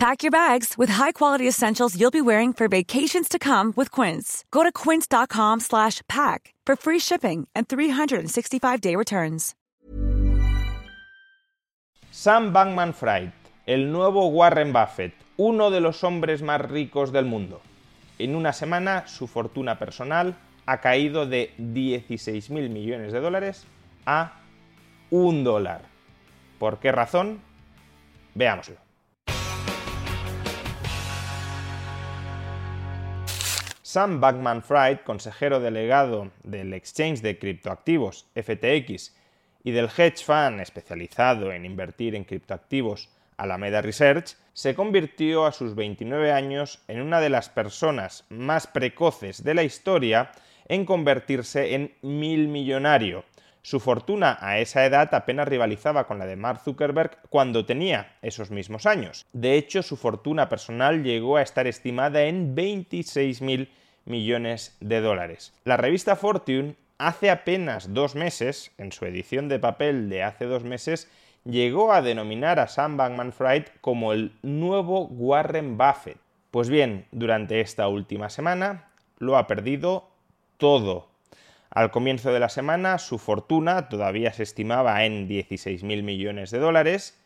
Pack your bags with high-quality essentials you'll be wearing for vacations to come with Quince. Go to quince.com slash pack for free shipping and 365-day returns. Sam Bankman-Fried, el nuevo Warren Buffett, uno de los hombres más ricos del mundo. En una semana, su fortuna personal ha caído de 16.000 millones de dólares a un dólar. ¿Por qué razón? Veámoslo. Sam Bankman-Fried, consejero delegado del exchange de criptoactivos FTX y del hedge fund especializado en invertir en criptoactivos Alameda Research, se convirtió a sus 29 años en una de las personas más precoces de la historia en convertirse en mil millonario. Su fortuna a esa edad apenas rivalizaba con la de Mark Zuckerberg cuando tenía esos mismos años. De hecho, su fortuna personal llegó a estar estimada en 26.000 millones de dólares. La revista Fortune hace apenas dos meses, en su edición de papel de hace dos meses, llegó a denominar a Sam Bankman-Fried como el nuevo Warren Buffett. Pues bien, durante esta última semana lo ha perdido todo. Al comienzo de la semana su fortuna todavía se estimaba en 16.000 millones de dólares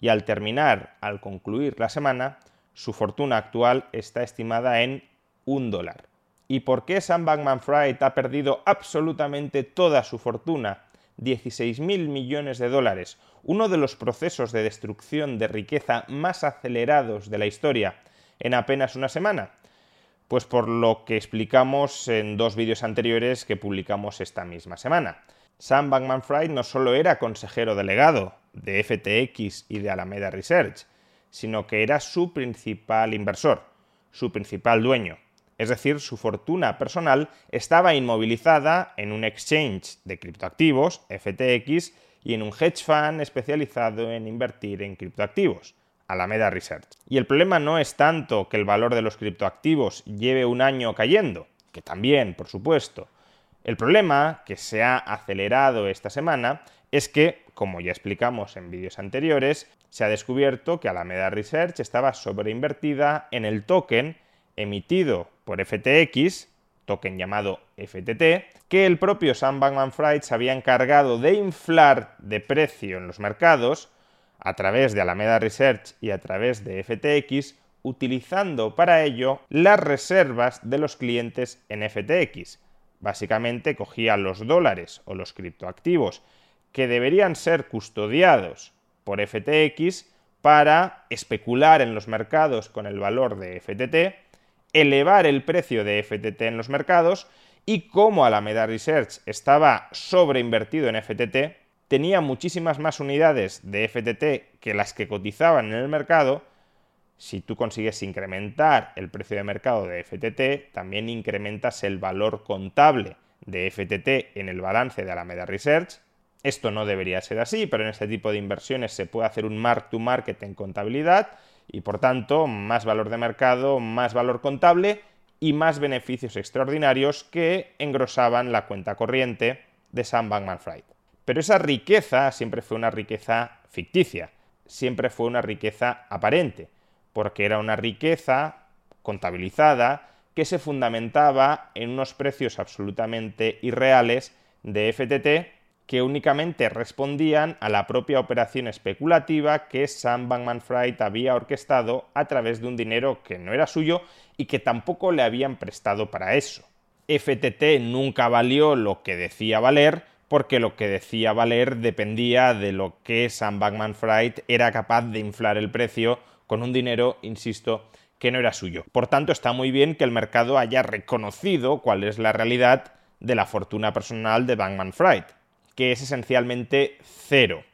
y al terminar, al concluir la semana, su fortuna actual está estimada en un dólar. ¿Y por qué Sam Bankman-Fried ha perdido absolutamente toda su fortuna? 16.000 millones de dólares, uno de los procesos de destrucción de riqueza más acelerados de la historia, en apenas una semana. Pues por lo que explicamos en dos vídeos anteriores que publicamos esta misma semana. Sam Bankman-Fried no solo era consejero delegado de FTX y de Alameda Research, sino que era su principal inversor, su principal dueño es decir, su fortuna personal estaba inmovilizada en un exchange de criptoactivos, FTX, y en un hedge fund especializado en invertir en criptoactivos, Alameda Research. Y el problema no es tanto que el valor de los criptoactivos lleve un año cayendo, que también, por supuesto. El problema, que se ha acelerado esta semana, es que, como ya explicamos en vídeos anteriores, se ha descubierto que Alameda Research estaba sobreinvertida en el token emitido por FTX, token llamado FTT, que el propio Sam Bankman-Fried se había encargado de inflar de precio en los mercados a través de Alameda Research y a través de FTX, utilizando para ello las reservas de los clientes en FTX. Básicamente cogía los dólares o los criptoactivos que deberían ser custodiados por FTX para especular en los mercados con el valor de FTT elevar el precio de FTT en los mercados y como Alameda Research estaba sobreinvertido en FTT, tenía muchísimas más unidades de FTT que las que cotizaban en el mercado, si tú consigues incrementar el precio de mercado de FTT, también incrementas el valor contable de FTT en el balance de Alameda Research. Esto no debería ser así, pero en este tipo de inversiones se puede hacer un mark to market en contabilidad y por tanto más valor de mercado, más valor contable y más beneficios extraordinarios que engrosaban la cuenta corriente de Sam Bankman-Fried. Pero esa riqueza siempre fue una riqueza ficticia, siempre fue una riqueza aparente, porque era una riqueza contabilizada que se fundamentaba en unos precios absolutamente irreales de FTT que únicamente respondían a la propia operación especulativa que Sam Bankman-Fried había orquestado a través de un dinero que no era suyo y que tampoco le habían prestado para eso. FTT nunca valió lo que decía valer porque lo que decía valer dependía de lo que Sam Bankman-Fried era capaz de inflar el precio con un dinero, insisto, que no era suyo. Por tanto, está muy bien que el mercado haya reconocido cuál es la realidad de la fortuna personal de Bankman-Fried que es esencialmente cero.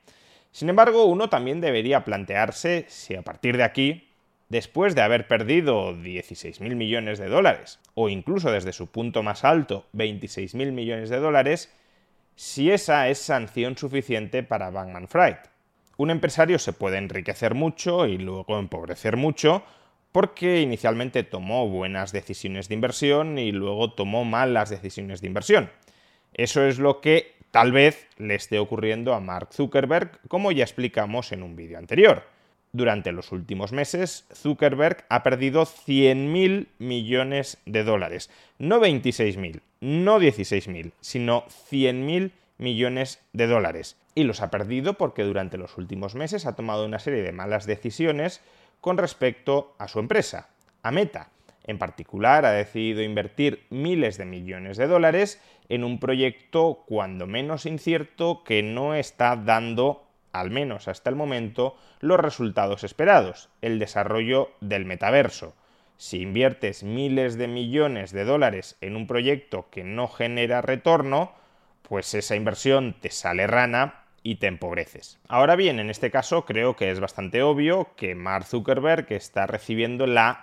Sin embargo, uno también debería plantearse si a partir de aquí, después de haber perdido 16.000 millones de dólares, o incluso desde su punto más alto, 26.000 millones de dólares, si esa es sanción suficiente para Bankman Fried. Un empresario se puede enriquecer mucho y luego empobrecer mucho porque inicialmente tomó buenas decisiones de inversión y luego tomó malas decisiones de inversión. Eso es lo que tal vez le esté ocurriendo a Mark Zuckerberg, como ya explicamos en un vídeo anterior. Durante los últimos meses, Zuckerberg ha perdido 100.000 millones de dólares. No 26.000, no 16.000, sino 100.000 millones de dólares. Y los ha perdido porque durante los últimos meses ha tomado una serie de malas decisiones con respecto a su empresa, a Meta. En particular, ha decidido invertir miles de millones de dólares en un proyecto cuando menos incierto que no está dando al menos hasta el momento, los resultados esperados, el desarrollo del metaverso. Si inviertes miles de millones de dólares en un proyecto que no genera retorno, pues esa inversión te sale rana y te empobreces. Ahora bien, en este caso creo que es bastante obvio que Mark Zuckerberg está recibiendo la.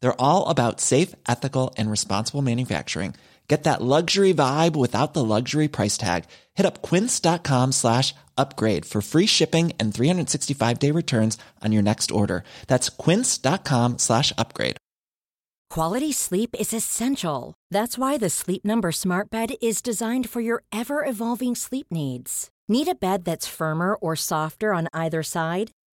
They're all about safe, ethical, and responsible manufacturing. Get that luxury vibe without the luxury price tag. Hit up quince.com slash upgrade for free shipping and 365 day returns on your next order. That's quince.com slash upgrade. Quality sleep is essential. That's why the Sleep Number Smart Bed is designed for your ever evolving sleep needs. Need a bed that's firmer or softer on either side?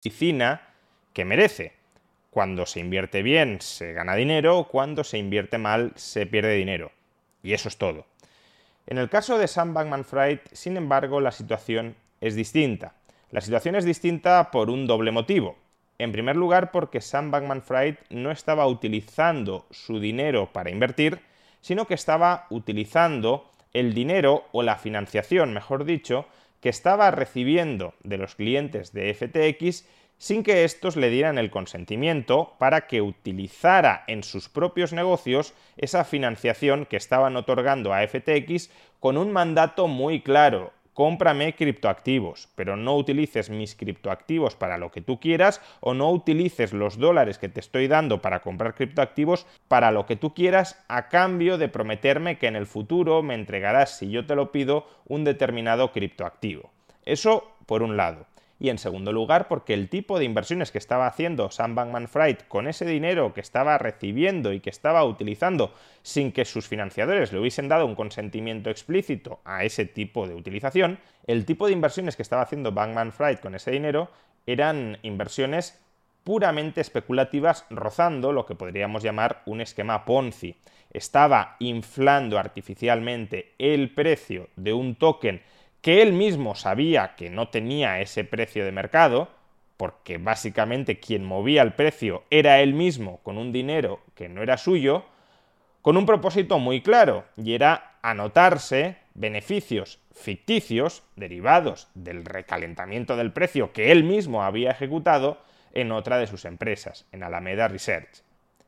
Oficina que merece. Cuando se invierte bien se gana dinero, cuando se invierte mal se pierde dinero. Y eso es todo. En el caso de Sam Bankman-Fried, sin embargo, la situación es distinta. La situación es distinta por un doble motivo. En primer lugar, porque Sam Bankman-Fried no estaba utilizando su dinero para invertir, sino que estaba utilizando el dinero o la financiación, mejor dicho, que estaba recibiendo de los clientes de FTX sin que estos le dieran el consentimiento para que utilizara en sus propios negocios esa financiación que estaban otorgando a FTX con un mandato muy claro, cómprame criptoactivos, pero no utilices mis criptoactivos para lo que tú quieras o no utilices los dólares que te estoy dando para comprar criptoactivos para lo que tú quieras a cambio de prometerme que en el futuro me entregarás, si yo te lo pido, un determinado criptoactivo. Eso por un lado y en segundo lugar porque el tipo de inversiones que estaba haciendo Sam Bankman Fried con ese dinero que estaba recibiendo y que estaba utilizando sin que sus financiadores le hubiesen dado un consentimiento explícito a ese tipo de utilización, el tipo de inversiones que estaba haciendo Bankman Fried con ese dinero eran inversiones puramente especulativas rozando lo que podríamos llamar un esquema Ponzi. Estaba inflando artificialmente el precio de un token que él mismo sabía que no tenía ese precio de mercado, porque básicamente quien movía el precio era él mismo con un dinero que no era suyo, con un propósito muy claro, y era anotarse beneficios ficticios derivados del recalentamiento del precio que él mismo había ejecutado en otra de sus empresas, en Alameda Research.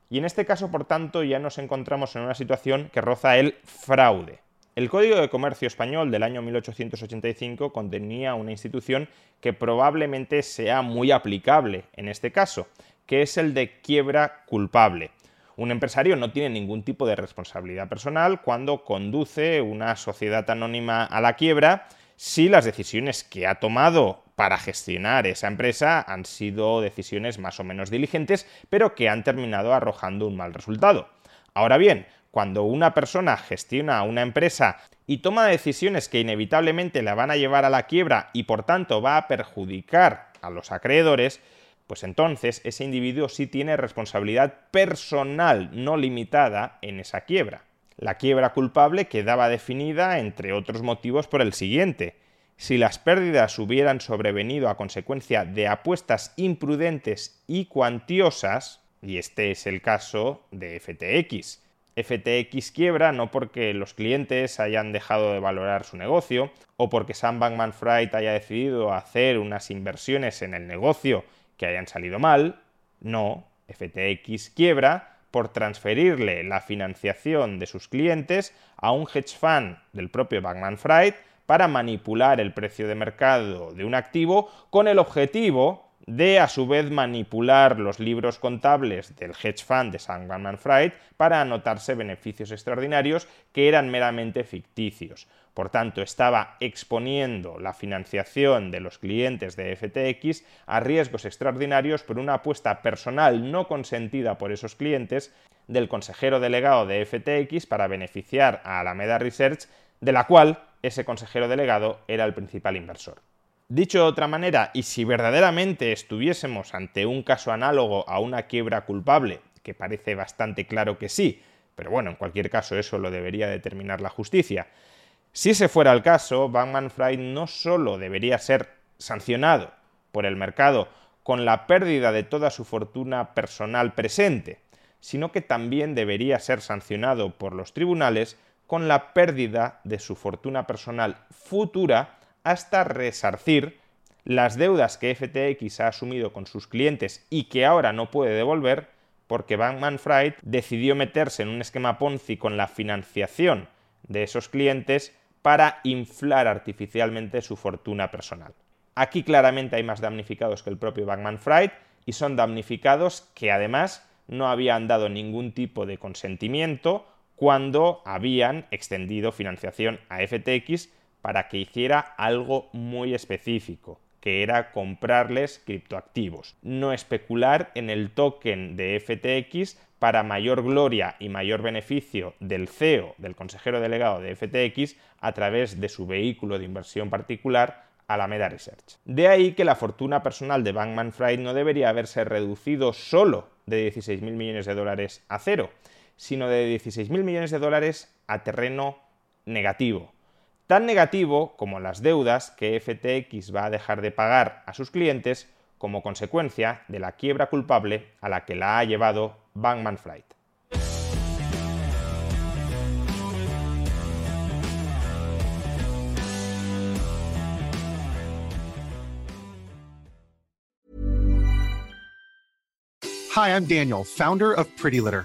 Y en este caso, por tanto, ya nos encontramos en una situación que roza el fraude. El Código de Comercio Español del año 1885 contenía una institución que probablemente sea muy aplicable en este caso, que es el de quiebra culpable. Un empresario no tiene ningún tipo de responsabilidad personal cuando conduce una sociedad anónima a la quiebra si las decisiones que ha tomado para gestionar esa empresa han sido decisiones más o menos diligentes, pero que han terminado arrojando un mal resultado. Ahora bien, cuando una persona gestiona una empresa y toma decisiones que inevitablemente la van a llevar a la quiebra y por tanto va a perjudicar a los acreedores, pues entonces ese individuo sí tiene responsabilidad personal no limitada en esa quiebra. La quiebra culpable quedaba definida, entre otros motivos, por el siguiente. Si las pérdidas hubieran sobrevenido a consecuencia de apuestas imprudentes y cuantiosas, y este es el caso de FTX. FTX quiebra no porque los clientes hayan dejado de valorar su negocio o porque Sam Bankman Fried haya decidido hacer unas inversiones en el negocio que hayan salido mal. No, FTX quiebra por transferirle la financiación de sus clientes a un hedge fund del propio Bankman Fried para manipular el precio de mercado de un activo con el objetivo de a su vez manipular los libros contables del hedge fund de Sam Bankman Fried para anotarse beneficios extraordinarios que eran meramente ficticios. Por tanto, estaba exponiendo la financiación de los clientes de FTX a riesgos extraordinarios por una apuesta personal no consentida por esos clientes del consejero delegado de FTX para beneficiar a Alameda Research, de la cual ese consejero delegado era el principal inversor. Dicho de otra manera, y si verdaderamente estuviésemos ante un caso análogo a una quiebra culpable, que parece bastante claro que sí, pero bueno, en cualquier caso eso lo debería determinar la justicia, si ese fuera el caso, Bankman Fried no solo debería ser sancionado por el mercado con la pérdida de toda su fortuna personal presente, sino que también debería ser sancionado por los tribunales con la pérdida de su fortuna personal futura hasta resarcir las deudas que FTX ha asumido con sus clientes y que ahora no puede devolver porque Bankman Fried decidió meterse en un esquema Ponzi con la financiación de esos clientes para inflar artificialmente su fortuna personal. Aquí claramente hay más damnificados que el propio Bankman Fried y son damnificados que además no habían dado ningún tipo de consentimiento cuando habían extendido financiación a FTX para que hiciera algo muy específico, que era comprarles criptoactivos, no especular en el token de FTX para mayor gloria y mayor beneficio del CEO, del consejero delegado de FTX, a través de su vehículo de inversión particular, Alameda Research. De ahí que la fortuna personal de Bankman Fried no debería haberse reducido solo de 16.000 millones de dólares a cero, sino de 16.000 millones de dólares a terreno negativo, tan negativo como las deudas que FTX va a dejar de pagar a sus clientes como consecuencia de la quiebra culpable a la que la ha llevado Bankman Fried. Hi, I'm Daniel, founder of Pretty Litter.